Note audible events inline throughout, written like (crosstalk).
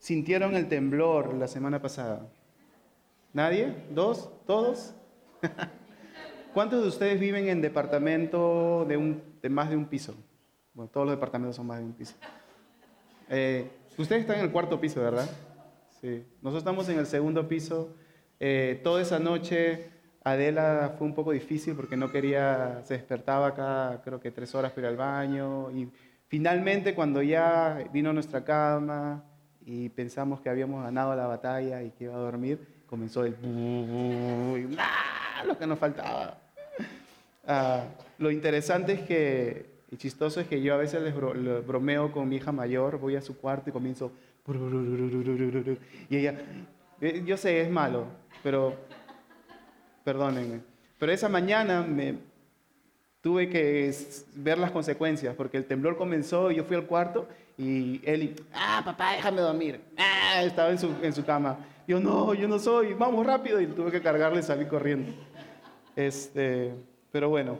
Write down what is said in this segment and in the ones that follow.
sintieron el temblor la semana pasada? ¿Nadie? ¿Dos? ¿Todos? (laughs) ¿Cuántos de ustedes viven en departamento de, un, de más de un piso? Bueno, todos los departamentos son más de un piso. Eh, ustedes están en el cuarto piso, ¿verdad? Sí. Nosotros estamos en el segundo piso. Eh, toda esa noche Adela fue un poco difícil porque no quería, se despertaba acá creo que tres horas para ir al baño y finalmente cuando ya vino nuestra cama y pensamos que habíamos ganado la batalla y que iba a dormir, comenzó el ¡ah! lo que nos faltaba. Ah, lo interesante es que, y chistoso es que yo a veces les bromeo con mi hija mayor, voy a su cuarto y comienzo y ella, eh, yo sé, es malo, pero perdónenme. Pero esa mañana me tuve que ver las consecuencias, porque el temblor comenzó y yo fui al cuarto y él, ah, papá, déjame dormir. Ah, estaba en su, en su cama. Yo, no, yo no soy, vamos rápido. Y tuve que cargarle y salir corriendo. Este, pero bueno,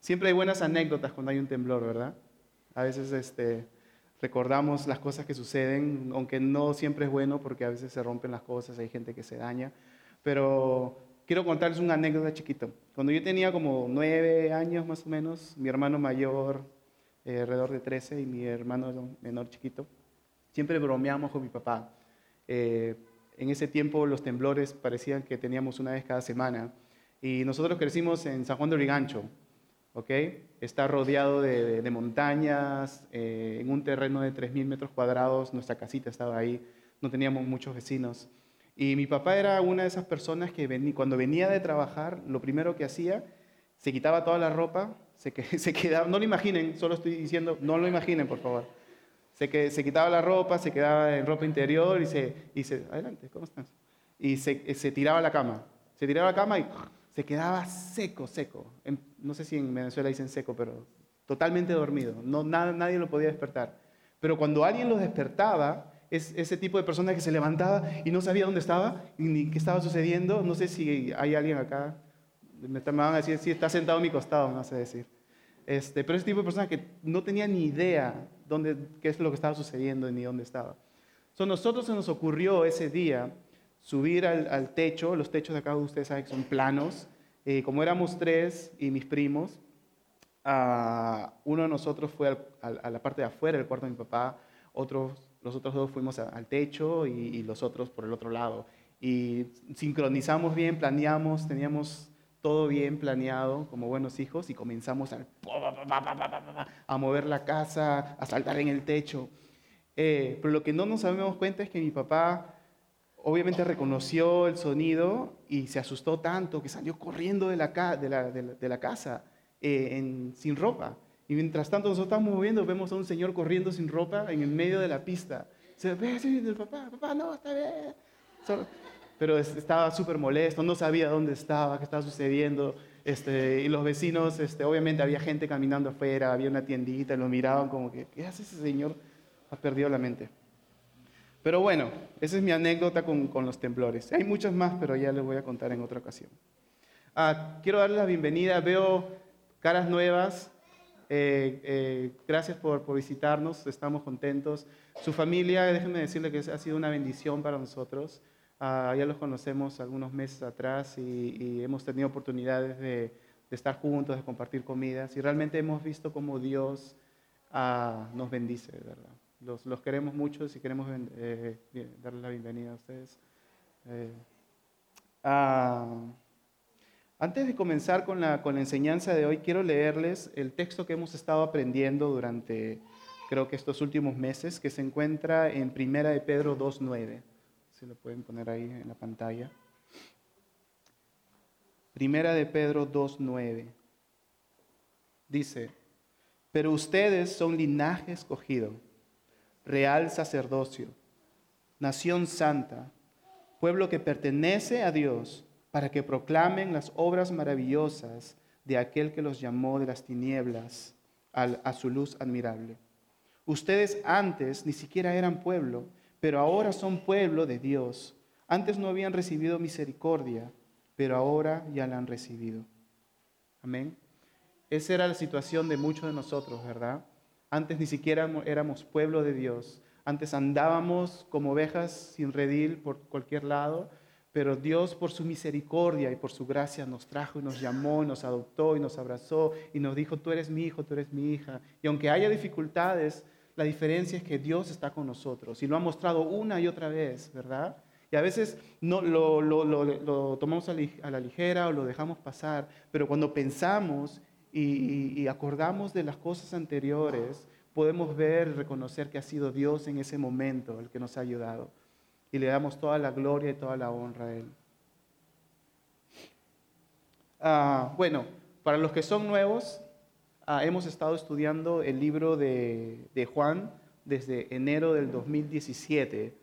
siempre hay buenas anécdotas cuando hay un temblor, ¿verdad? A veces este, recordamos las cosas que suceden, aunque no siempre es bueno porque a veces se rompen las cosas, hay gente que se daña. Pero quiero contarles una anécdota chiquita. Cuando yo tenía como nueve años más o menos, mi hermano mayor, eh, alrededor de 13, y mi hermano menor chiquito, siempre bromeamos con mi papá. Eh, en ese tiempo los temblores parecían que teníamos una vez cada semana. Y nosotros crecimos en San Juan de Origancho, ¿ok? Está rodeado de, montañas, eh, en un terreno de 3.000 metros cuadrados, nuestra casita estaba ahí, no teníamos muchos vecinos. Y mi papá era una de esas personas que cuando venía de trabajar, lo primero que hacía, se quitaba toda la ropa, se, (laughs) se quedaba, no lo imaginen, solo estoy diciendo, no lo imaginen, por favor. Se, que, se quitaba la ropa, se quedaba en ropa interior y se, y se adelante, ¿cómo estás? Y se, se tiraba la cama. Se tiraba la cama y se quedaba seco, seco. no sé si en Venezuela dicen seco, pero totalmente dormido. No, nada, nadie lo podía despertar. Pero cuando alguien lo despertaba, es ese tipo de persona que se levantaba y no sabía dónde estaba ni qué estaba sucediendo. No sé si hay alguien acá, me, van a decir, si está sentado a mi costado, no sé decir. Este, pero ese tipo de persona que no tenía ni idea dónde, qué es lo que estaba sucediendo ni dónde estaba. So, nosotros se nos ocurrió ese día subir al, techo, los techos de acá ustedes saben que son planos. Eh, como éramos tres y mis primos, uh, uno de nosotros fue a la parte de afuera del cuarto de mi papá, otros los otros dos fuimos al techo y, los otros por el otro lado. Y sincronizamos bien, planeamos, teníamos todo bien planeado como buenos hijos y comenzamos a, a mover la casa, a saltar en el techo. Eh, pero lo que no nos habíamos cuenta es que mi papá obviamente reconoció el sonido y se asustó tanto que salió corriendo de la, de la, de la, casa eh, sin ropa. Y mientras tanto nosotros estamos moviendo, vemos a un señor corriendo sin ropa en el medio de la pista. Se ve, sí, el papá, papá, no, está bien. Pero estaba súper molesto, no sabía dónde estaba, qué estaba sucediendo. Este, y los vecinos, este, obviamente había gente caminando afuera, había una tiendita, lo miraban como que, ¿qué hace ese señor? Ha perdido la mente. Pero bueno, esa es mi anécdota con, con los temblores. Hay muchas más, pero ya les voy a contar en otra ocasión. Ah, quiero darles la bienvenida, veo caras nuevas, eh, eh, gracias por, visitarnos, estamos contentos. Su familia, déjenme decirle que ha sido una bendición para nosotros. Ah, ya los conocemos algunos meses atrás y, hemos tenido oportunidades de, estar juntos, de compartir comidas y realmente hemos visto cómo Dios ah, nos bendice, ¿verdad? Los, los, queremos mucho y queremos eh, darles la bienvenida a ustedes. Ah, antes de comenzar con la, con la enseñanza de hoy, quiero leerles el texto que hemos estado aprendiendo durante, creo que estos últimos meses, que se encuentra en Primera de Pedro 2.9. Si lo pueden poner ahí en la pantalla. Primera de Pedro 2.9. Dice, pero ustedes son linaje escogido, real sacerdocio, nación santa, pueblo que pertenece a Dios para que proclamen las obras maravillosas de aquel que los llamó de las tinieblas a su luz admirable. Ustedes antes ni siquiera eran pueblo, pero ahora son pueblo de Dios. Antes no habían recibido misericordia, pero ahora ya la han recibido. Amén. Esa era la situación de muchos de nosotros, ¿verdad? Antes ni siquiera éramos pueblo de Dios. Antes andábamos como ovejas sin redil por cualquier lado, pero Dios por su misericordia y por su gracia nos trajo y nos llamó y nos adoptó y nos abrazó y nos dijo, tú eres mi hijo, tú eres mi hija. Y aunque haya dificultades, la diferencia es que Dios está con nosotros y lo ha mostrado una y otra vez, ¿verdad? Y a veces no, lo, tomamos a la ligera o lo dejamos pasar, pero cuando pensamos y, acordamos de las cosas anteriores, podemos ver y reconocer que ha sido Dios en ese momento el que nos ha ayudado y le damos toda la gloria y toda la honra a Él. Ah, bueno, para los que son nuevos, ah, hemos estado estudiando el libro de, Juan desde enero del 2017,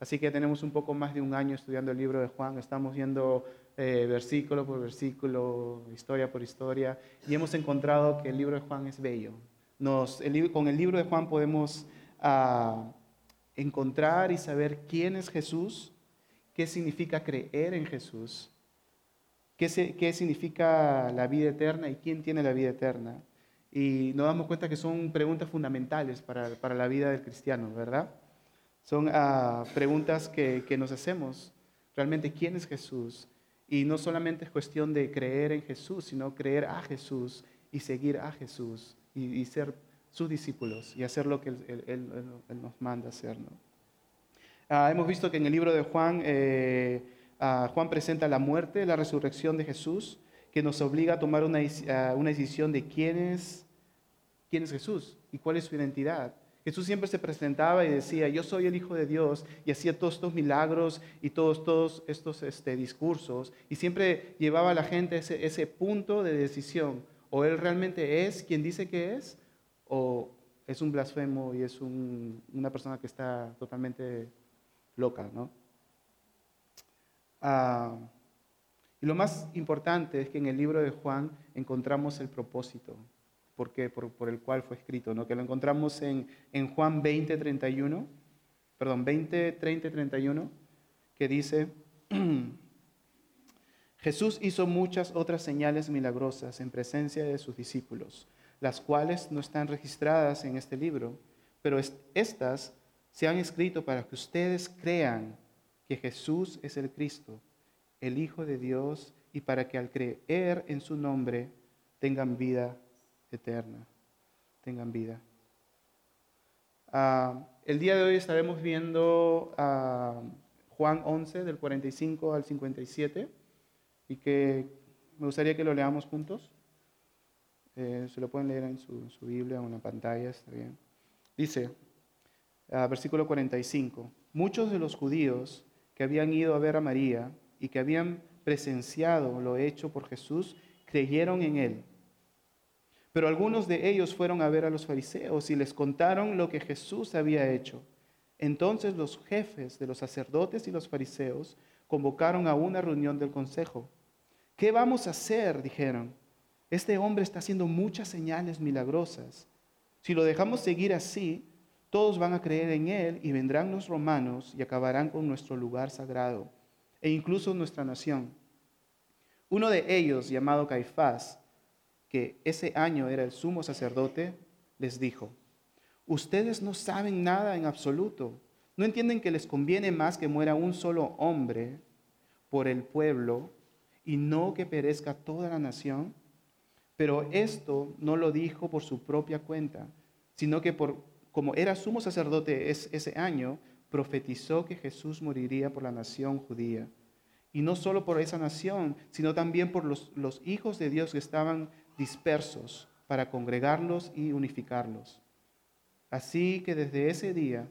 así que tenemos un poco más de un año estudiando el libro de Juan, estamos viendo eh, versículo por versículo, historia por historia, y hemos encontrado que el libro de Juan es bello. Nos, con el libro de Juan podemos... Ah, encontrar y saber quién es Jesús, qué significa creer en Jesús, qué, significa la vida eterna y quién tiene la vida eterna. Y nos damos cuenta que son preguntas fundamentales para, la vida del cristiano, ¿verdad? Son ah, preguntas que, nos hacemos. Realmente, ¿quién es Jesús? Y no solamente es cuestión de creer en Jesús, sino creer a Jesús y seguir a Jesús y, y ser sus discípulos y hacer lo que Él, nos manda hacer. Ah, hemos visto que en el libro de Juan, eh, ah, Juan presenta la muerte, la resurrección de Jesús, que nos obliga a tomar una, una decisión de quién es, quién es Jesús y cuál es su identidad. Jesús siempre se presentaba y decía, yo soy el Hijo de Dios, y hacía todos estos milagros y todos, estos este, discursos, y siempre llevaba a la gente ese, punto de decisión, o Él realmente es quien dice que es, o es un blasfemo y es una persona que está totalmente loca. Ah, y lo más importante es que en el libro de Juan encontramos el propósito porque, por, el cual fue escrito, ¿no? que lo encontramos en, en Juan 20, 31, perdón, 20, 30, 31, que dice, (clears throat) Jesús hizo muchas otras señales milagrosas en presencia de sus discípulos las cuales no están registradas en este libro, pero estas se han escrito para que ustedes crean que Jesús es el Cristo, el Hijo de Dios, y para que al creer en su nombre tengan vida eterna, tengan vida. Ah, el día de hoy estaremos viendo a Juan 11 del 45 al 57 y que me gustaría que lo leamos juntos. Eh, se lo pueden leer en su, Biblia o en la pantalla, está bien. Dice, ah, versículo 45, muchos de los judíos que habían ido a ver a María y que habían presenciado lo hecho por Jesús, creyeron en él. Pero algunos de ellos fueron a ver a los fariseos y les contaron lo que Jesús había hecho. Entonces los jefes de los sacerdotes y los fariseos convocaron a una reunión del consejo. ¿Qué vamos a hacer? dijeron. Este hombre está haciendo muchas señales milagrosas. Si lo dejamos seguir así, todos van a creer en él y vendrán los romanos y acabarán con nuestro lugar sagrado e incluso nuestra nación. Uno de ellos, llamado Caifás, que ese año era el sumo sacerdote, les dijo, ustedes no saben nada en absoluto. ¿No entienden que les conviene más que muera un solo hombre por el pueblo y no que perezca toda la nación? Pero esto no lo dijo por su propia cuenta, sino que por, como era sumo sacerdote ese año, profetizó que Jesús moriría por la nación judía. Y no solo por esa nación, sino también por los, los hijos de Dios que estaban dispersos para congregarlos y unificarlos. Así que desde ese día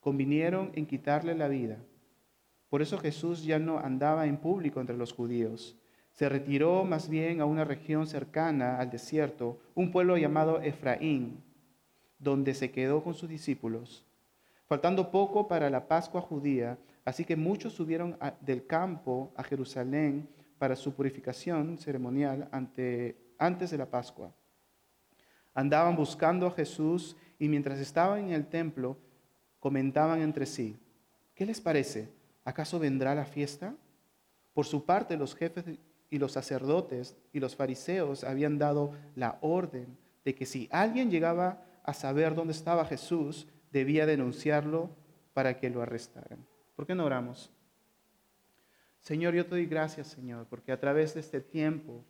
convinieron en quitarle la vida. Por eso Jesús ya no andaba en público entre los judíos se retiró más bien a una región cercana al desierto, un pueblo llamado Efraín, donde se quedó con sus discípulos. Faltando poco para la Pascua judía, así que muchos subieron del campo a Jerusalén para su purificación ceremonial antes de la Pascua. Andaban buscando a Jesús y mientras estaban en el templo comentaban entre sí, ¿qué les parece? ¿Acaso vendrá la fiesta? Por su parte, los jefes y los sacerdotes y los fariseos habían dado la orden de que si alguien llegaba a saber dónde estaba Jesús, debía denunciarlo para que lo arrestaran. ¿Por qué no oramos? Señor, yo te doy gracias, Señor, porque a través de este tiempo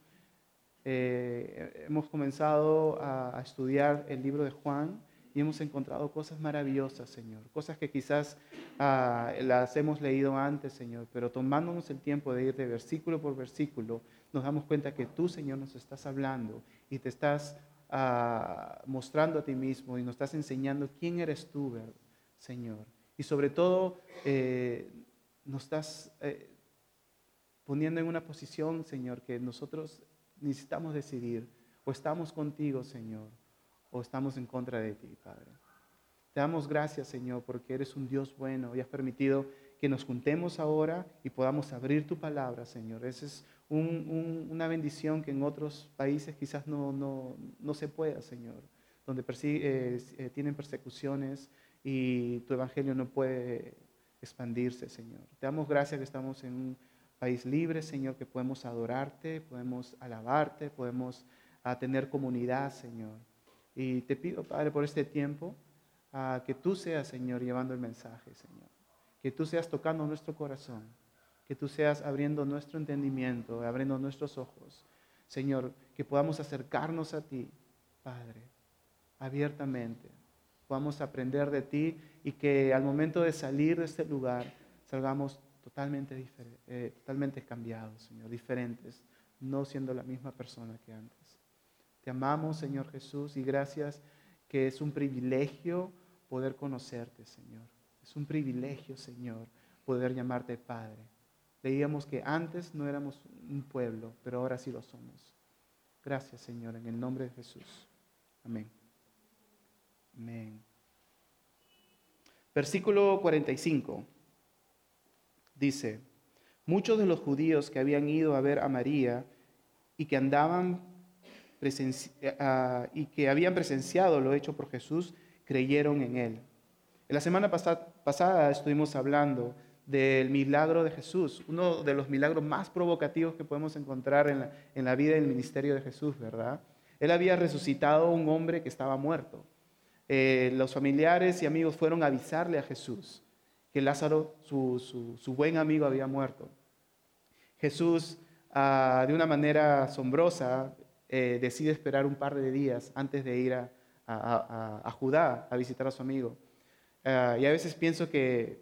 eh, hemos comenzado a, estudiar el libro de Juan y hemos encontrado cosas maravillosas, Señor. Cosas que quizás ah, las hemos leído antes, Señor, pero tomándonos el tiempo de ir de versículo por versículo, nos damos cuenta que tú, Señor, nos estás hablando y te estás ah, mostrando a ti mismo y nos estás enseñando quién eres tú, Señor. Y sobre todo, eh, nos estás eh, poniendo en una posición, Señor, que nosotros necesitamos decidir. O estamos contigo, Señor, o estamos en contra de ti, Padre. Te damos gracias, Señor, porque eres un Dios bueno y has permitido que nos juntemos ahora y podamos abrir tu palabra, Señor. Esa es una bendición que en otros países quizás no, no, se pueda, Señor, donde eh, eh, tienen persecuciones y tu evangelio no puede expandirse, Señor. Te damos gracias que estamos en un país libre, Señor, que podemos adorarte, podemos alabarte, podemos ah, tener comunidad, Señor. Y te pido, Padre, por este tiempo, uh, que tú seas, Señor, llevando el mensaje, Señor. Que tú seas tocando nuestro corazón, que tú seas abriendo nuestro entendimiento, abriendo nuestros ojos. Señor, que podamos acercarnos a ti, Padre, abiertamente. Podamos aprender de ti y que al momento de salir de este lugar salgamos totalmente, eh, totalmente cambiados, Señor, diferentes, no siendo la misma persona que antes. Te amamos, Señor Jesús, y gracias que es un privilegio poder conocerte, Señor. Es un privilegio, Señor, poder llamarte Padre. Leíamos que antes no éramos un pueblo, pero ahora sí lo somos. Gracias, Señor, en el nombre de Jesús. Amén. Amén. Versículo 45 dice, muchos de los judíos que habían ido a ver a María y que andaban y que habían presenciado lo hecho por Jesús, creyeron en él. En la semana pasada estuvimos hablando del milagro de Jesús, uno de los milagros más provocativos que podemos encontrar en la, en la vida y el ministerio de Jesús, ¿verdad? Él había resucitado a un hombre que estaba muerto. Eh, los familiares y amigos fueron a avisarle a Jesús que Lázaro, su, buen amigo, había muerto. Jesús, ah, de una manera asombrosa, eh, decide esperar un par de días antes de ir a, Judá a visitar a su amigo. Ah, y a veces pienso que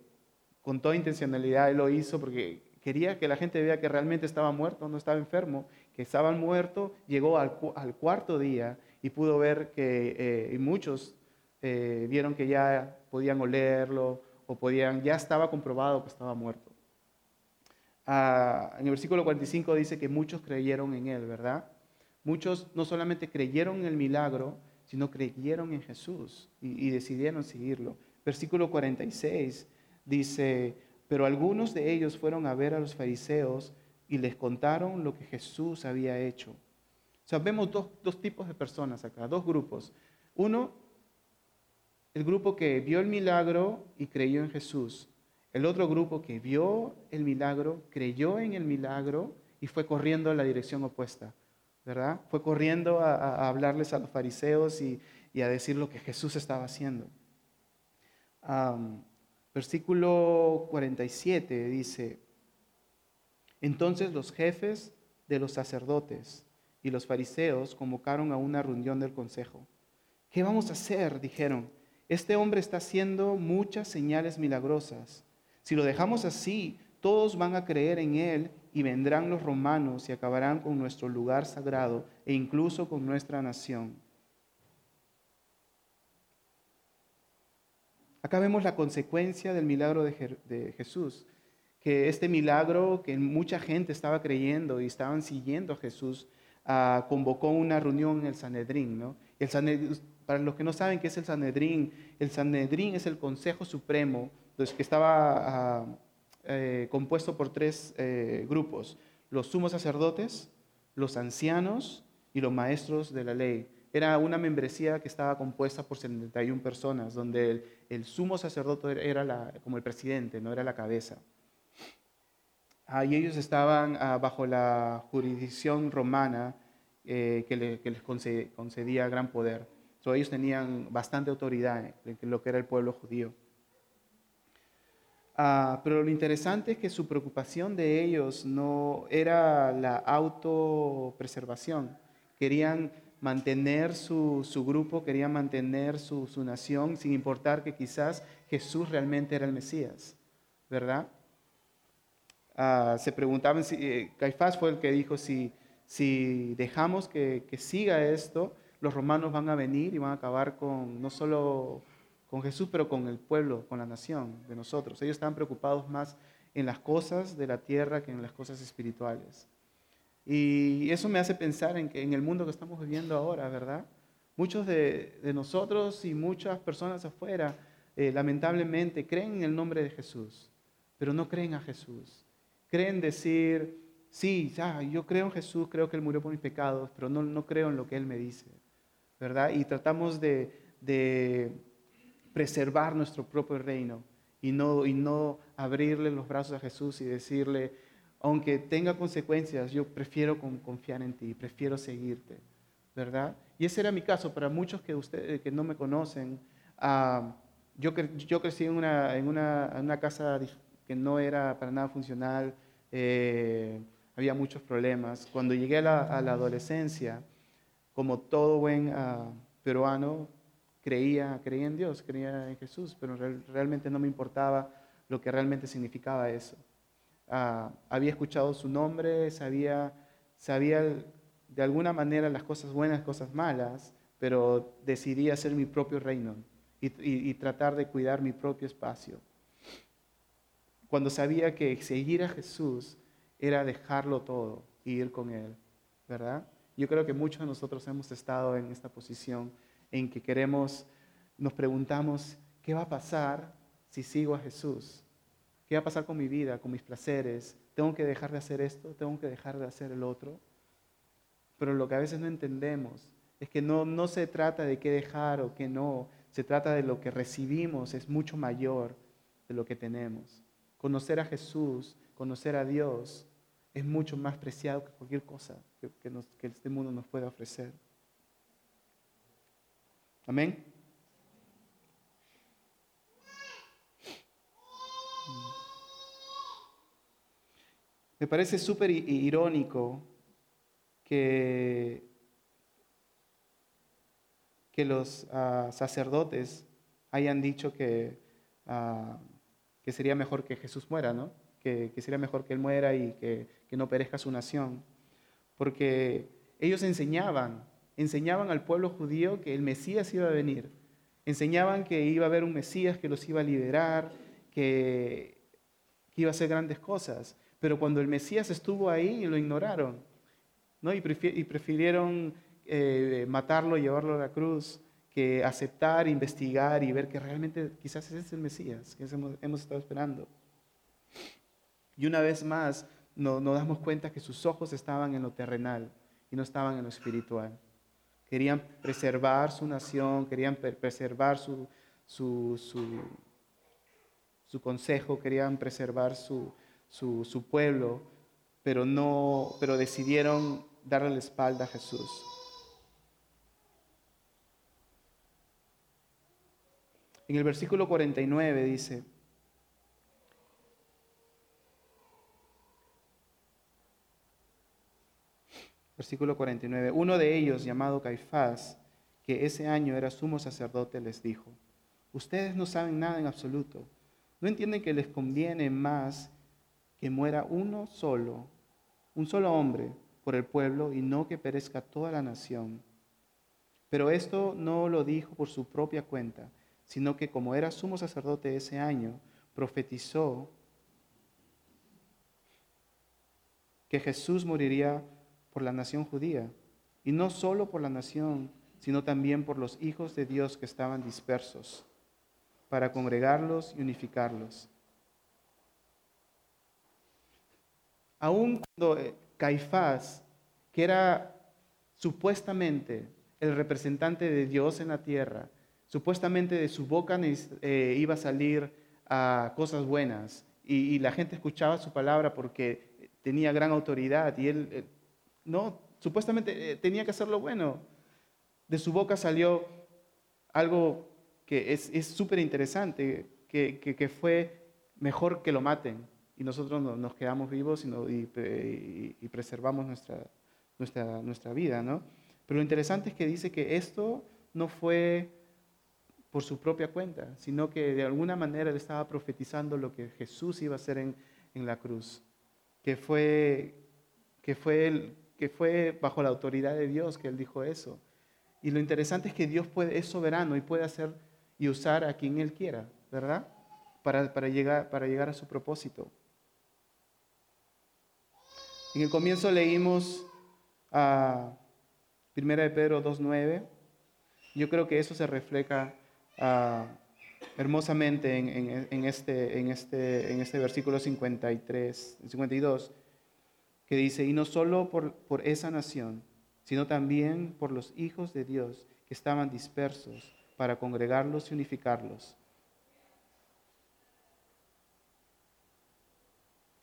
con toda intencionalidad él lo hizo porque quería que la gente vea que realmente estaba muerto, no estaba enfermo, que estaba muerto, llegó al, cuarto día y pudo ver que eh, muchos eh, vieron que ya podían olerlo, o podían, ya estaba comprobado que estaba muerto. Ah, en el versículo 45 dice que muchos creyeron en él, ¿verdad? Muchos no solamente creyeron en el milagro, sino creyeron en Jesús y, decidieron seguirlo. Versículo 46 dice, pero algunos de ellos fueron a ver a los fariseos y les contaron lo que Jesús había hecho. O sea, vemos dos, dos tipos de personas acá, dos grupos. Uno el grupo que vio el milagro y creyó en Jesús. El otro grupo que vio el milagro, creyó en el milagro y fue corriendo en la dirección opuesta, ¿verdad? Fue corriendo a, hablarles a los fariseos y, a decir lo que Jesús estaba haciendo. versículo 47 dice, entonces los jefes de los sacerdotes y los fariseos convocaron a una reunión del consejo. ¿Qué vamos a hacer? dijeron este hombre está haciendo muchas señales milagrosas. Si lo dejamos así, todos van a creer en él y vendrán los romanos y acabarán con nuestro lugar sagrado e incluso con nuestra nación. Acá vemos la consecuencia del milagro de, Jesús, que este milagro que mucha gente estaba creyendo y estaban siguiendo aJesús, ah, convocó una reunión en el Sanedrín. ¿no? El Sanedrín para los que no saben qué es el Sanedrín, el Sanedrín es el Consejo Supremo, pues, que estaba ah, eh, compuesto por tres eh, grupos, los sumos sacerdotes, los ancianos y los maestros de la ley. Era una membresía que estaba compuesta por 71 personas, donde el, sumo sacerdote era como el presidente, no era la cabeza. Y ellos estaban ah, bajo la jurisdicción romana eh, que, les concedía gran poder ellos tenían bastante autoridad en lo que era el pueblo judío. Ah, pero lo interesante es que su preocupación de ellos no era la autopreservación. Querían mantener su, grupo, querían mantener su, nación, sin importar que quizás Jesús realmente era el Mesías, ¿verdad? Ah, se preguntaban, si, eh, Caifás fue el que dijo, si, si dejamos que, que siga esto, los romanos van a venir y van a acabar con no solo con Jesús, pero con el pueblo, con la nación de nosotros. Ellos estaban preocupados más en las cosas de la tierra que en las cosas espirituales. Y eso me hace pensar en que en el mundo que estamos viviendo ahora, ¿verdad? Muchos de, nosotros y muchas personas afuera, eh, lamentablemente, creen en el nombre de Jesús, pero no creen a Jesús. Creen decir, sí, ya, yo creo en Jesús, creo que Él murió por mis pecados, pero no, no creo en lo que Él me dice, ¿verdad? Y tratamos de, de preservar nuestro propio reino y no, y no abrirle los brazos a Jesús y decirle, aunque tenga consecuencias, yo prefiero confiar en ti, prefiero seguirte, ¿verdad? Y ese era mi caso. Para muchos que, ustedes que no me conocen, ah, yo, yo crecí en una, en, una, en una, casa que no era para nada funcional, eh, había muchos problemas. Cuando llegué a la, a la adolescencia, como todo buen uh, peruano, creía, creía en Dios, creía en Jesús, pero realmente no me importaba lo que realmente significaba eso. Ah, había escuchado su nombre, sabía, sabía de alguna manera las cosas buenas, cosas malas, pero decidí hacer mi propio reino y, tratar de cuidar mi propio espacio. Cuando sabía que seguir a Jesús era dejarlo todo y ir con Él, ¿verdad? Yo creo que muchos de nosotros hemos estado en esta posición en que queremos, nos preguntamos, ¿qué va a pasar si sigo a Jesús? ¿Qué va a pasar con mi vida, con mis placeres? ¿Tengo que dejar de hacer esto? ¿Tengo que dejar de hacer el otro? Pero lo que a veces no entendemos es que no, no se trata de qué dejar o qué no, se trata de lo que recibimos, es mucho mayor de lo que tenemos. Conocer a Jesús, conocer a Dios, es mucho más preciado que cualquier cosa que, que este mundo nos pueda ofrecer. Amén. Me parece súper irónico que, que los ah, sacerdotes hayan dicho que, ah, que, sería mejor que Jesús muera, ¿no? Que, que sería mejor que Él muera y que, que no perezca su nación. Porque ellos enseñaban enseñaban al pueblo judío que el Mesías iba a venir. Enseñaban que iba a haber un Mesías que los iba a liberar, que, iba a hacer grandes cosas. Pero cuando el Mesías estuvo ahí, lo ignoraron. ¿no? Y, prefirieron eh, matarlo, llevarlo a la cruz, que aceptar, investigar y ver que realmente quizás ese es el Mesías que hemos, estado esperando. Y una vez más nos damos cuenta que sus ojos estaban en lo terrenal y no estaban en lo espiritual. Querían preservar su nación, querían preservar su, su, su, consejo, querían preservar su, su, pueblo, pero, no, pero decidieron darle la espalda a Jesús. En el versículo 49 dice, Versículo 49. Uno de ellos, llamado Caifás, que ese año era sumo sacerdote, les dijo, ustedes no saben nada en absoluto. ¿No entienden que les conviene más que muera uno solo, un solo hombre por el pueblo y no que perezca toda la nación? Pero esto no lo dijo por su propia cuenta, sino que como era sumo sacerdote ese año, profetizó que Jesús moriría por la nación judía, y no solo por la nación, sino también por los hijos de Dios que estaban dispersos, para congregarlos y unificarlos. Aún cuando eh, Caifás, que era supuestamente el representante de Dios en la tierra, supuestamente de su boca eh, iba a salir a cosas buenas y, y, la gente escuchaba su palabra porque tenía gran autoridad y él no, supuestamente eh, tenía que hacer lo bueno. De su boca salió algo que es súper interesante, que, que, fue mejor que lo maten y nosotros nos quedamos vivos y, y, preservamos nuestra, nuestra, nuestra vida, ¿no? Pero lo interesante es que dice que esto no fue por su propia cuenta, sino que de alguna manera él estaba profetizando lo que Jesús iba a hacer en, en la cruz, que fue, que, fue que fue bajo la autoridad de Dios que él dijo eso. Y lo interesante es que Dios puede, es soberano y puede hacer y usar a quien Él quiera, ¿verdad? Para, para, llegar, para llegar a su propósito. En el comienzo leímos a 1 de Pedro 2.9. Yo creo que eso se refleja uh, hermosamente en, en, en, este, en, este, en este versículo 53, 52, que dice, y no solo por, por esa nación, sino también por los hijos de Dios que estaban dispersos para congregarlos y unificarlos.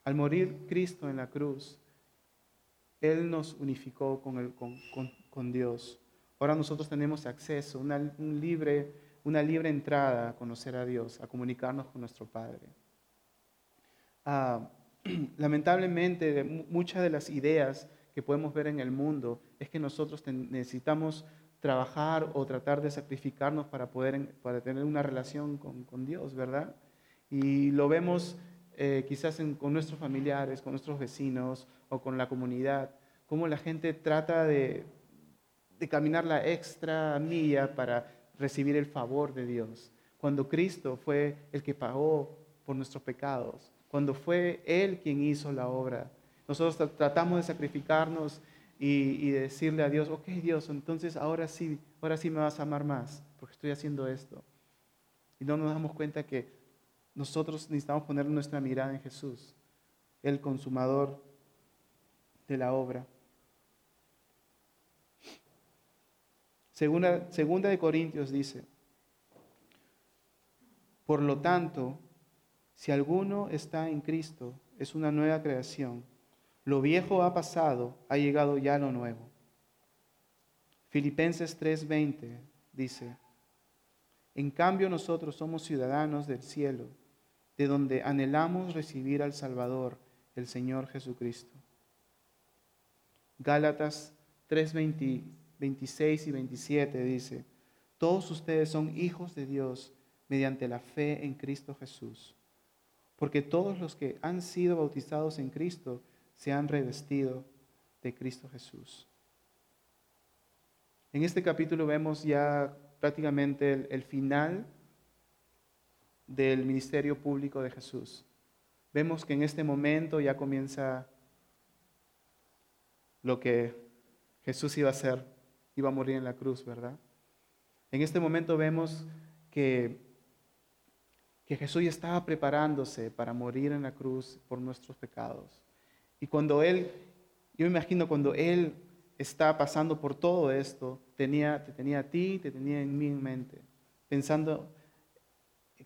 Al morir Cristo en la cruz, Él nos unificó con, el, con, con, Dios. Ahora nosotros tenemos acceso, una, un libre, una libre entrada a conocer a Dios, a comunicarnos con nuestro Padre. Ah, (clears throat) lamentablemente, muchas de las ideas que podemos ver en el mundo es que nosotros necesitamos trabajar o tratar de sacrificarnos para poder para tener una relación con, Dios, ¿verdad? Y lo vemos eh, quizás con nuestros familiares, con nuestros vecinos o con la comunidad, cómo la gente trata de, de caminar la extra milla para recibir el favor de Dios. Cuando Cristo fue el que pagó por nuestros pecados, cuando fue Él quien hizo la obra. Nosotros tratamos de sacrificarnos y, decirle a Dios, ok Dios, entonces ahora sí, ahora sí me vas a amar más, porque estoy haciendo esto. Y no nos damos cuenta que nosotros necesitamos poner nuestra mirada en Jesús, el consumador de la obra. Segunda de Corintios dice, por lo tanto, si alguno está en Cristo, es una nueva creación lo viejo ha pasado, ha llegado ya lo nuevo. Filipenses 3:20 dice, en cambio nosotros somos ciudadanos del cielo, de donde anhelamos recibir al Salvador, el Señor Jesucristo. Gálatas 3:26 y 27 dice, todos ustedes son hijos de Dios mediante la fe en Cristo Jesús, porque todos los que han sido bautizados en Cristo, se han revestido de Cristo Jesús. En este capítulo vemos ya prácticamente el, final del ministerio público de Jesús. Vemos que en este momento ya comienza lo que Jesús iba a hacer, iba a morir en la cruz, ¿verdad? En este momento vemos que, que Jesús estaba preparándose para morir en la cruz por nuestros pecados. Y cuando Él, yo me imagino cuando Él está pasando por todo esto, tenía, te tenía a ti, te tenía en mí en mente, pensando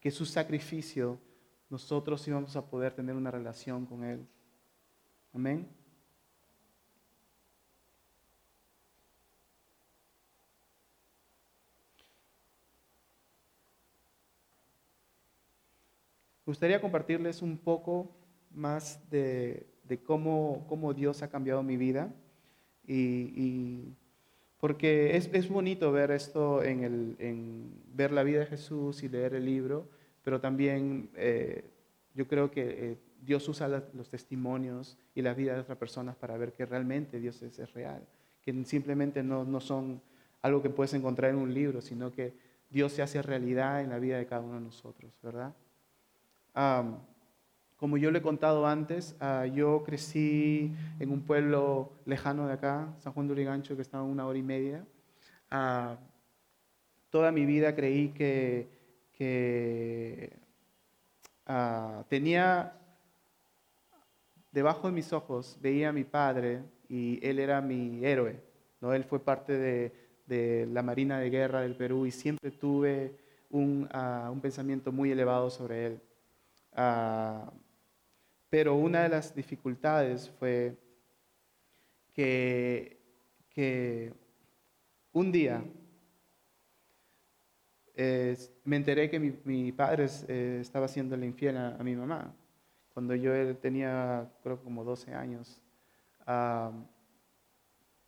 que su sacrificio nosotros íbamos a poder tener una relación con Él. Amén. Me gustaría compartirles un poco más de de cómo, cómo Dios ha cambiado mi vida. Y, porque es, es, bonito ver esto en, el, en, ver la vida de Jesús y leer el libro, pero también eh, yo creo que eh, Dios usa los testimonios y la vida de otras personas para ver que realmente Dios es, es real, que simplemente no, no, son algo que puedes encontrar en un libro, sino que Dios se hace realidad en la vida de cada uno de nosotros, ¿verdad? Como yo le he contado antes, ah, yo crecí en un pueblo lejano de acá, San Juan de Urigancho, que está a una hora y media. Ah, toda mi vida creí que, ah, tenía debajo de mis ojos, veía a mi padre y él era mi héroe. ¿no? Él fue parte de, la Marina de Guerra del Perú y siempre tuve un, pensamiento muy elevado sobre él. Pero una de las dificultades fue que, un día me enteré que mi, padre eh, estaba haciéndole infiel a, mi mamá cuando yo tenía, creo, como 12 años.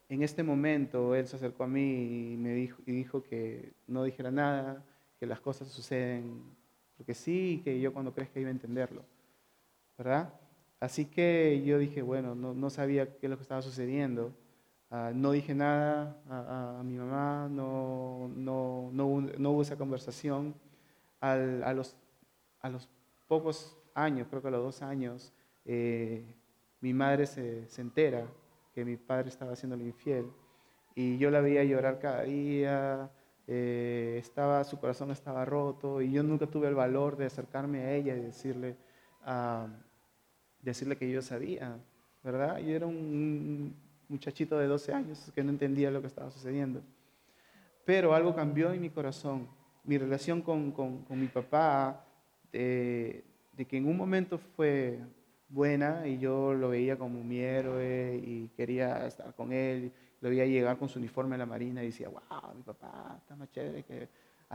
en este momento él se acercó a mí y me dijo, y dijo que no dijera nada, que las cosas suceden porque sí, que yo cuando crezca iba a entenderlo, ¿verdad? Así que yo dije, bueno, no, no sabía qué es lo que estaba sucediendo. Ah, no dije nada a, mi mamá, no, no, no, hubo esa conversación. A, los, a los pocos años, creo que a los dos años, eh, mi madre se, se, entera que mi padre estaba haciéndole infiel y yo la veía llorar cada día, eh, estaba, su corazón estaba roto y yo nunca tuve el valor de acercarme a ella y decirle, uh, decirle que yo sabía, ¿verdad? Yo era un, muchachito de 12 años que no entendía lo que estaba sucediendo. Pero algo cambió en mi corazón. Mi relación con, con, mi papá, de, que en un momento fue buena y yo lo veía como mi héroe y quería estar con él. Lo veía llegar con su uniforme en la marina y decía, wow, mi papá está más chévere que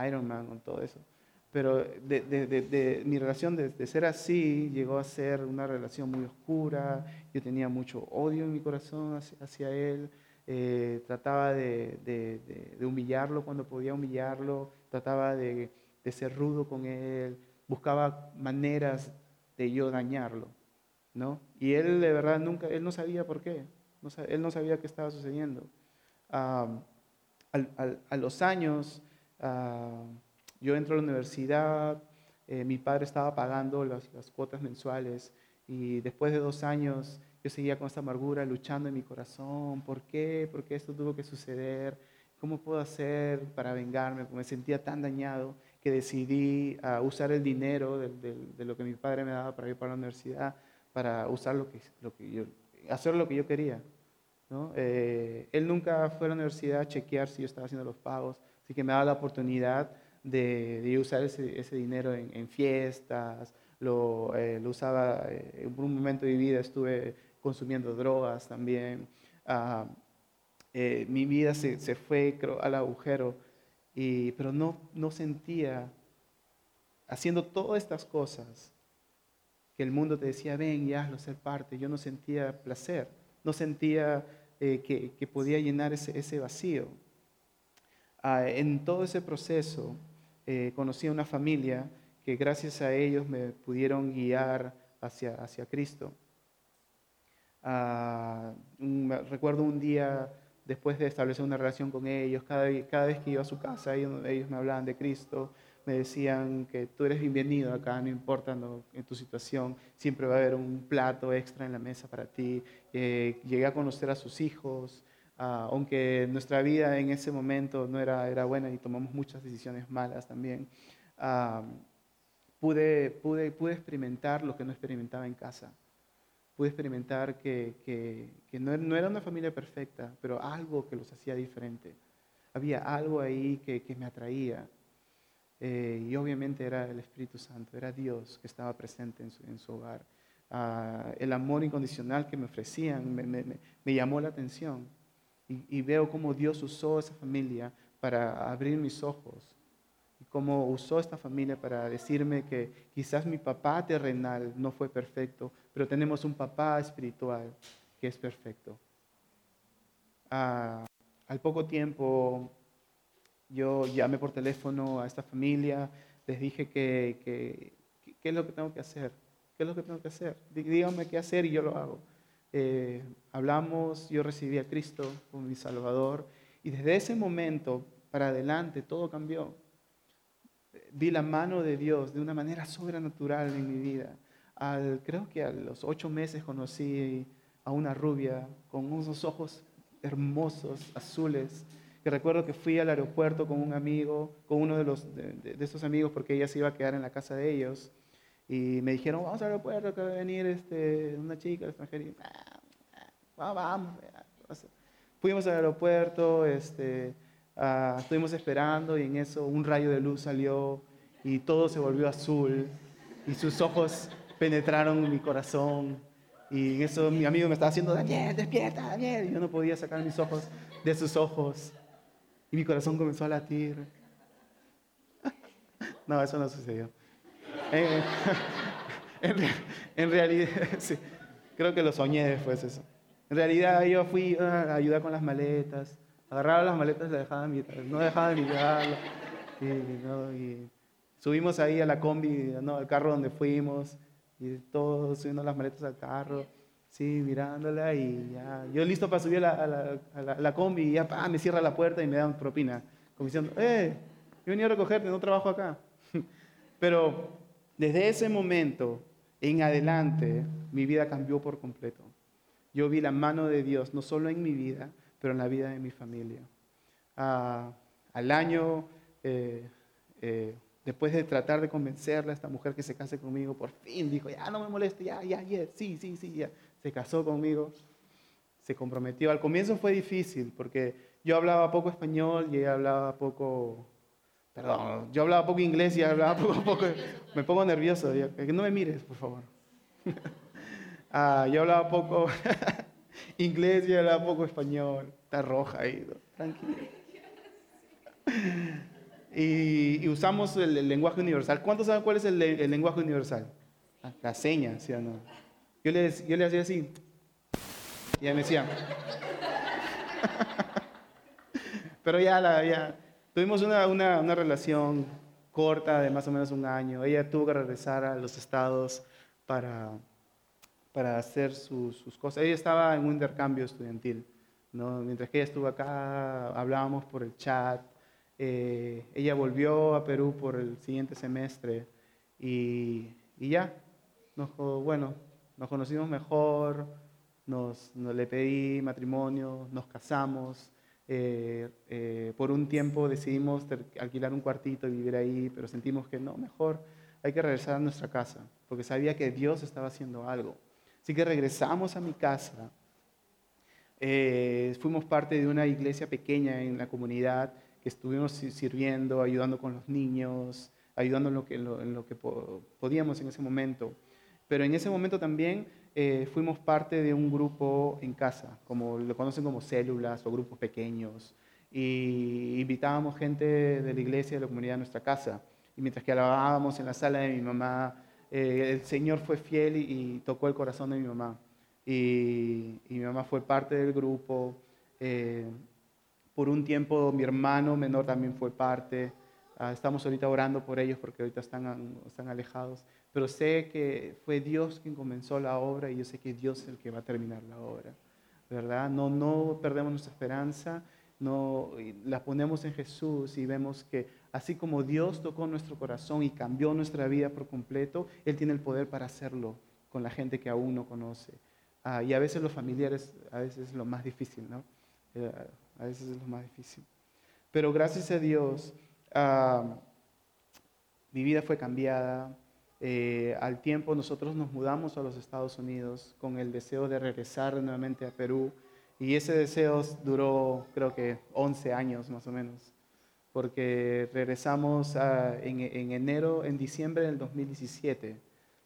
Iron Man con todo eso. Pero de, de, de, mi relación de, ser así llegó a ser una relación muy oscura. Yo tenía mucho odio en mi corazón hacia, hacia él. Eh, trataba de, humillarlo cuando podía humillarlo. Trataba de, ser rudo con él. Buscaba maneras de yo dañarlo. ¿no? Y él de verdad nunca, él no sabía por qué. Él no sabía qué estaba sucediendo. a los años... Yo entro a la universidad, eh, mi padre estaba pagando las, cuotas mensuales y después de dos años yo seguía con esta amargura luchando en mi corazón. ¿Por qué? ¿Por qué esto tuvo que suceder? ¿Cómo puedo hacer para vengarme? Me sentía tan dañado que decidí uh, usar el dinero de, de, lo que mi padre me daba para ir para la universidad, para usar lo que, lo que yo, hacer lo que yo quería. ¿no? Eh, él nunca fue a la universidad a chequear si yo estaba haciendo los pagos, así que me daba la oportunidad de, usar ese, ese dinero en, en fiestas, lo, eh, lo usaba, eh, un momento de mi vida estuve consumiendo drogas también. Ah, eh, mi vida se, se, fue al agujero, y, pero no, no sentía, haciendo todas estas cosas, que el mundo te decía, ven y hazlo, ser parte. Yo no sentía placer, no sentía que, que, podía llenar ese, ese vacío. Ah, en todo ese proceso, eh, conocí a una familia que gracias a ellos me pudieron guiar hacia, hacia Cristo. Ah, recuerdo un día después de establecer una relación con ellos, cada, cada vez que iba a su casa, ellos, me hablaban de Cristo, me decían que tú eres bienvenido acá, no importa en tu situación, siempre va a haber un plato extra en la mesa para ti. Eh, llegué a conocer a sus hijos, Ah, aunque nuestra vida en ese momento no era, era buena y tomamos muchas decisiones malas también, ah, pude, pude, pude experimentar lo que no experimentaba en casa. Pude experimentar que, que, que no, no, era una familia perfecta, pero algo que los hacía diferente. Había algo ahí que, que me atraía. Eh, y obviamente era el Espíritu Santo, era Dios que estaba presente en su, en su hogar. Ah, el amor incondicional que me ofrecían me, me, me llamó la atención y, veo cómo Dios usó esa familia para abrir mis ojos y cómo usó esta familia para decirme que quizás mi papá terrenal no fue perfecto, pero tenemos un papá espiritual que es perfecto. Ah, al poco tiempo yo llamé por teléfono a esta familia, les dije que, que, qué es lo que tengo que hacer, qué es lo que tengo que hacer, díganme qué hacer y yo lo hago. Eh, hablamos, yo recibí a Cristo como mi Salvador y desde ese momento para adelante todo cambió. Vi la mano de Dios de una manera sobrenatural en mi vida. Al, creo que a los ocho meses conocí a una rubia con unos ojos hermosos, azules, que recuerdo que fui al aeropuerto con un amigo, con uno de, los, esos amigos, porque ella se iba a quedar en la casa de ellos. Y me dijeron, vamos al aeropuerto, que va venir este, una chica extranjera. Y, ah, vamos. Fuimos al aeropuerto, este, ah, estuvimos esperando y en eso un rayo de luz salió y todo se volvió azul y sus ojos penetraron en mi corazón. Y en eso mi amigo me estaba haciendo, Daniel, despierta, Daniel. Y yo no podía sacar mis ojos de sus ojos. Y mi corazón comenzó a latir. No, eso no sucedió. Eh, (laughs) en, realidad, (laughs) creo que lo soñé después eso. En realidad yo fui a ayudar con las maletas, agarraba las maletas y las dejaba no dejaba de mirarlo. Y, subimos ahí a la combi, ¿no? al carro donde fuimos, y todos subiendo las maletas al carro, sí, mirándola y ya. Yo listo para subir a la, la, combi y ya me cierra la puerta y me dan propina, como diciendo, eh, yo venía a recogerte, no trabajo acá. (laughs) Pero desde ese momento en adelante, mi vida cambió por completo. Yo vi la mano de Dios, no solo en mi vida, pero en la vida de mi familia. Ah, al año, eh, eh, después de tratar de convencerla a esta mujer que se case conmigo, por fin dijo, ya no me moleste, ya, ya, ya, sí, sí, sí, ya. Se casó conmigo, se comprometió. Al comienzo fue difícil porque yo hablaba poco español y ella hablaba poco, perdón, yo hablaba poco inglés y ella hablaba poco, (laughs) poco, me pongo nervioso, que no me mires, por favor. (laughs) Ah, yo hablaba poco (laughs) inglés y hablaba poco español. Está roja ahí, tranquilo. Y, usamos el, lenguaje universal. ¿Cuántos saben cuál es el, lenguaje universal? Ah, la seña, ¿sí o no? Yo le, yo le hacía así. Y ella me decía. (laughs) Pero ya, la, ya tuvimos una, una, una relación corta de más o menos un año. Ella tuvo que regresar a los estados para, para hacer sus, cosas. Ella estaba en un intercambio estudiantil. ¿no? Mientras que ella estuvo acá, hablábamos por el chat. Eh, ella volvió a Perú por el siguiente semestre y, y ya, nos, bueno, nos conocimos mejor, nos, le pedí matrimonio, nos casamos. Eh, eh, por un tiempo decidimos alquilar un cuartito y vivir ahí, pero sentimos que no, mejor hay que regresar a nuestra casa, porque sabía que Dios estaba haciendo algo. Así que regresamos a mi casa. Eh, fuimos parte de una iglesia pequeña en la comunidad que estuvimos sirviendo, ayudando con los niños, ayudando en lo que, en lo, que podíamos en ese momento. Pero en ese momento también eh, fuimos parte de un grupo en casa, como lo conocen como células o grupos pequeños. Y invitábamos gente de la iglesia, de la comunidad a nuestra casa. Y mientras que alabábamos en la sala de mi mamá, eh, el Señor fue fiel y, tocó el corazón de mi mamá. Y, mi mamá fue parte del grupo. Eh, por un tiempo mi hermano menor también fue parte. Ah, estamos ahorita orando por ellos porque ahorita están, están alejados. Pero sé que fue Dios quien comenzó la obra y yo sé que Dios es el que va a terminar la obra. ¿Verdad? No, no perdemos nuestra esperanza, no, la ponemos en Jesús y vemos que Así como Dios tocó nuestro corazón y cambió nuestra vida por completo, Él tiene el poder para hacerlo con la gente que aún no conoce. Ah, y a veces los familiares, a veces es lo más difícil, ¿no? Eh, a veces es lo más difícil. Pero gracias a Dios, ah, mi vida fue cambiada. Eh, al tiempo nosotros nos mudamos a los Estados Unidos con el deseo de regresar nuevamente a Perú. Y ese deseo duró creo que 11 años más o menos porque regresamos en, enero, en diciembre del 2017.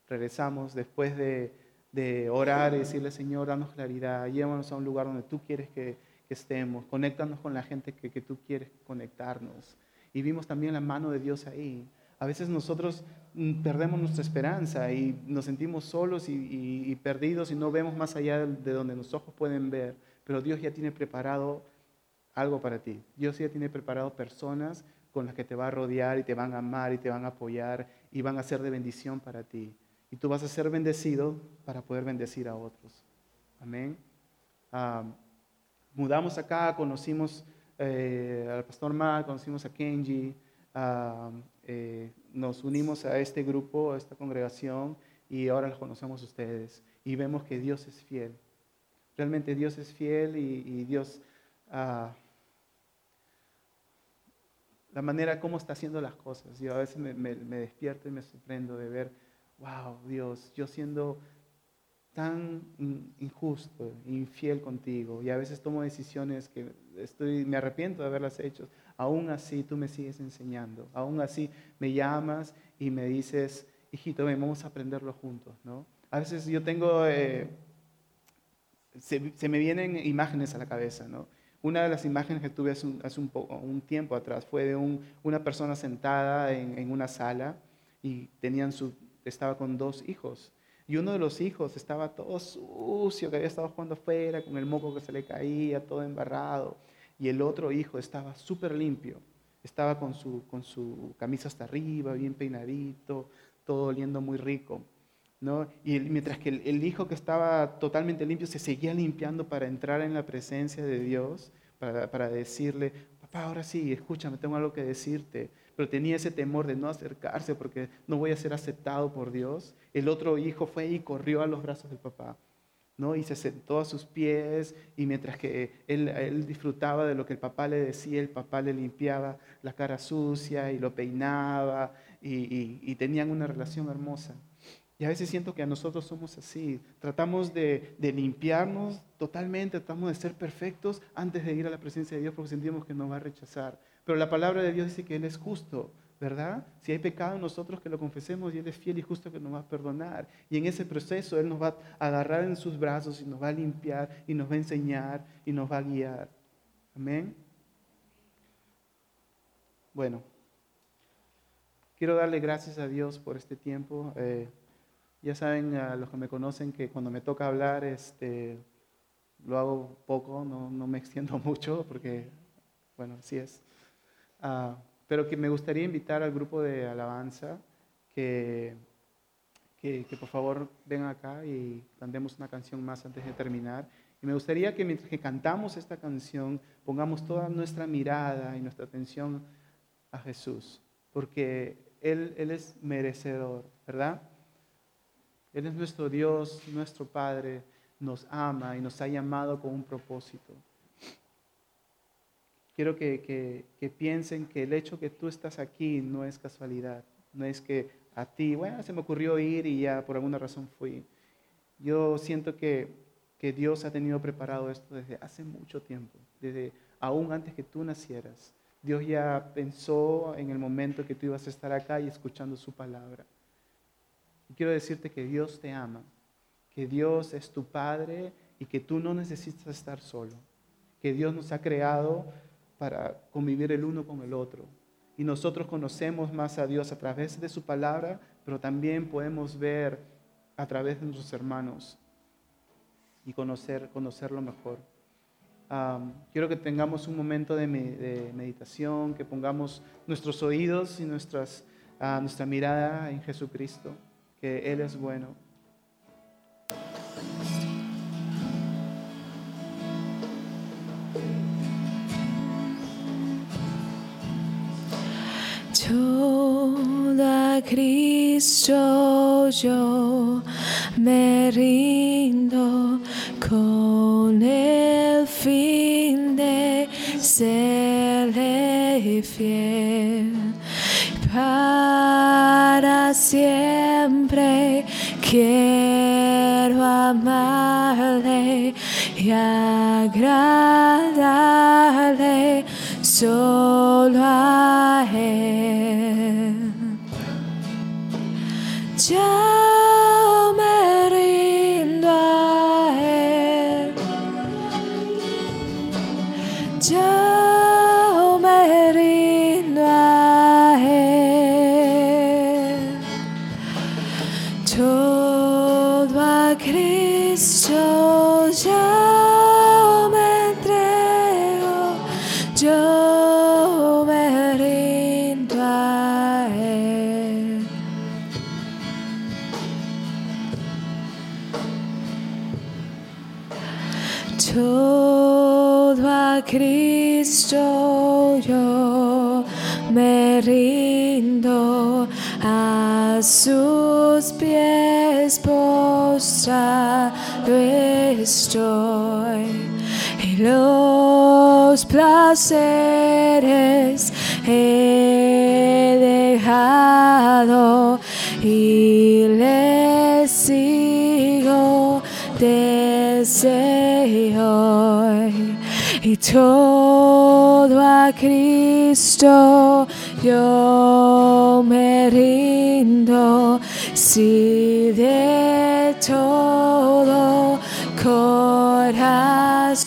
Regresamos después de, orar y decirle, Señor, danos claridad, llévanos a un lugar donde tú quieres que, estemos, conéctanos con la gente que, tú quieres conectarnos. Y vimos también la mano de Dios ahí. A veces nosotros mm, perdemos nuestra esperanza y nos sentimos solos y, perdidos y no vemos más allá de donde los ojos pueden ver, pero Dios ya tiene preparado algo para ti. Dios ya tiene preparado personas con las que te va a rodear y te van a amar y te van a apoyar y van a ser de bendición para ti. Y tú vas a ser bendecido para poder bendecir a otros. Amén. mudamos acá, conocimos eh, al pastor Mar, conocimos a Kenji, eh, nos unimos a este grupo, a esta congregación y ahora los conocemos ustedes y vemos que Dios es fiel. Realmente Dios es fiel y, Dios ah, la manera como está haciendo las cosas. Yo a veces me, despierto y me sorprendo de ver, wow, Dios, yo siendo tan injusto, infiel contigo, y a veces tomo decisiones que estoy, me arrepiento de haberlas hecho, aún así tú me sigues enseñando, aún así me llamas y me dices, hijito, ven, vamos a aprenderlo juntos, ¿no? A veces yo tengo, eh, se, me vienen imágenes a la cabeza, ¿no? Una de las imágenes que tuve hace un, tiempo atrás fue de una persona sentada en, una sala y tenían su, estaba con dos hijos. Y uno de los hijos estaba todo sucio, que había estado jugando afuera, con el moco que se le caía, todo embarrado. Y el otro hijo estaba súper limpio. Estaba con su, con su camisa hasta arriba, bien peinadito, todo oliendo muy rico. ¿no? Y mientras que el, hijo que estaba totalmente limpio se seguía limpiando para entrar en la presencia de Dios, para, para decirle, papá, ahora sí, escúchame, tengo algo que decirte. Pero tenía ese temor de no acercarse porque no voy a ser aceptado por Dios. El otro hijo fue y corrió a los brazos del papá. Y se sentó a sus pies y mientras que él, él, disfrutaba de lo que el papá le decía, el papá le limpiaba la cara sucia y lo peinaba y, y tenían una relación hermosa. Y a veces siento que a nosotros somos así. Tratamos de, limpiarnos totalmente, tratamos de ser perfectos antes de ir a la presencia de Dios porque sentimos que nos va a rechazar. Pero la palabra de Dios dice que Él es justo, ¿verdad? Si hay pecado en nosotros, que lo confesemos y Él es fiel y justo que nos va a perdonar. Y en ese proceso Él nos va a agarrar en sus brazos y nos va a limpiar y nos va a enseñar y nos va a guiar. Amén. Bueno, quiero darle gracias a Dios por este tiempo. Eh, ya saben a los que me conocen que cuando me toca hablar, este, lo hago poco, no, no me (laughs) extiendo mucho porque, bueno, así es. Ah, pero que me gustaría invitar al grupo de alabanza que, que, por favor vengan acá y cantemos una canción más antes de terminar. Y me gustaría que mientras que cantamos esta canción pongamos toda nuestra mirada y nuestra atención a Jesús, porque Él, Él es merecedor, ¿verdad? Él es nuestro Dios, nuestro Padre, nos ama y nos ha llamado con un propósito. Quiero que, piensen que el hecho que tú estás aquí no es casualidad, no es que a ti, bueno, se me ocurrió ir y ya por alguna razón fui. Yo siento que, que Dios ha tenido preparado esto desde hace mucho tiempo, desde aún antes que tú nacieras. Dios ya pensó en el momento que tú ibas a estar acá y escuchando su palabra quiero decirte que Dios te ama, que Dios es tu Padre y que tú no necesitas estar solo, que Dios nos ha creado para convivir el uno con el otro. Y nosotros conocemos más a Dios a través de su palabra, pero también podemos ver a través de nuestros hermanos y conocer, conocerlo mejor. quiero que tengamos un momento de, meditación, que pongamos nuestros oídos y nuestras, ah, nuestra mirada en Jesucristo que Él es bueno. Cristo yo me rindo con el fin de serle fiel para siempre. Quiero amarle y agradarle solo a Ya Cristo yo me rindo a sus pies postrado estoy. Y los placeres he dejado y le sigo deseo y todo a Cristo yo me rindo. Si de todo corazón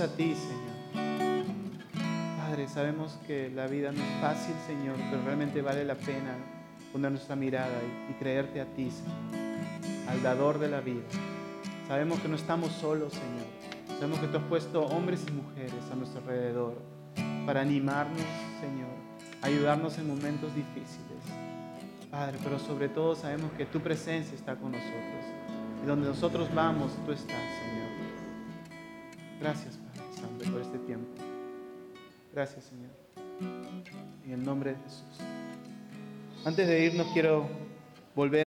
A ti, Señor. Padre, sabemos que la vida no es fácil, Señor, pero realmente vale la pena poner nuestra mirada y, y creerte a ti, Señor, al dador de la vida. Sabemos que no estamos solos, Señor. Sabemos que tú has puesto hombres y mujeres a nuestro alrededor para animarnos, Señor, ayudarnos en momentos difíciles. Padre, pero sobre todo sabemos que tu presencia está con nosotros. Y donde nosotros vamos, tú estás, Señor. Gracias, Gracias, Señor. En el nombre de Jesús. Antes de irnos, quiero volver.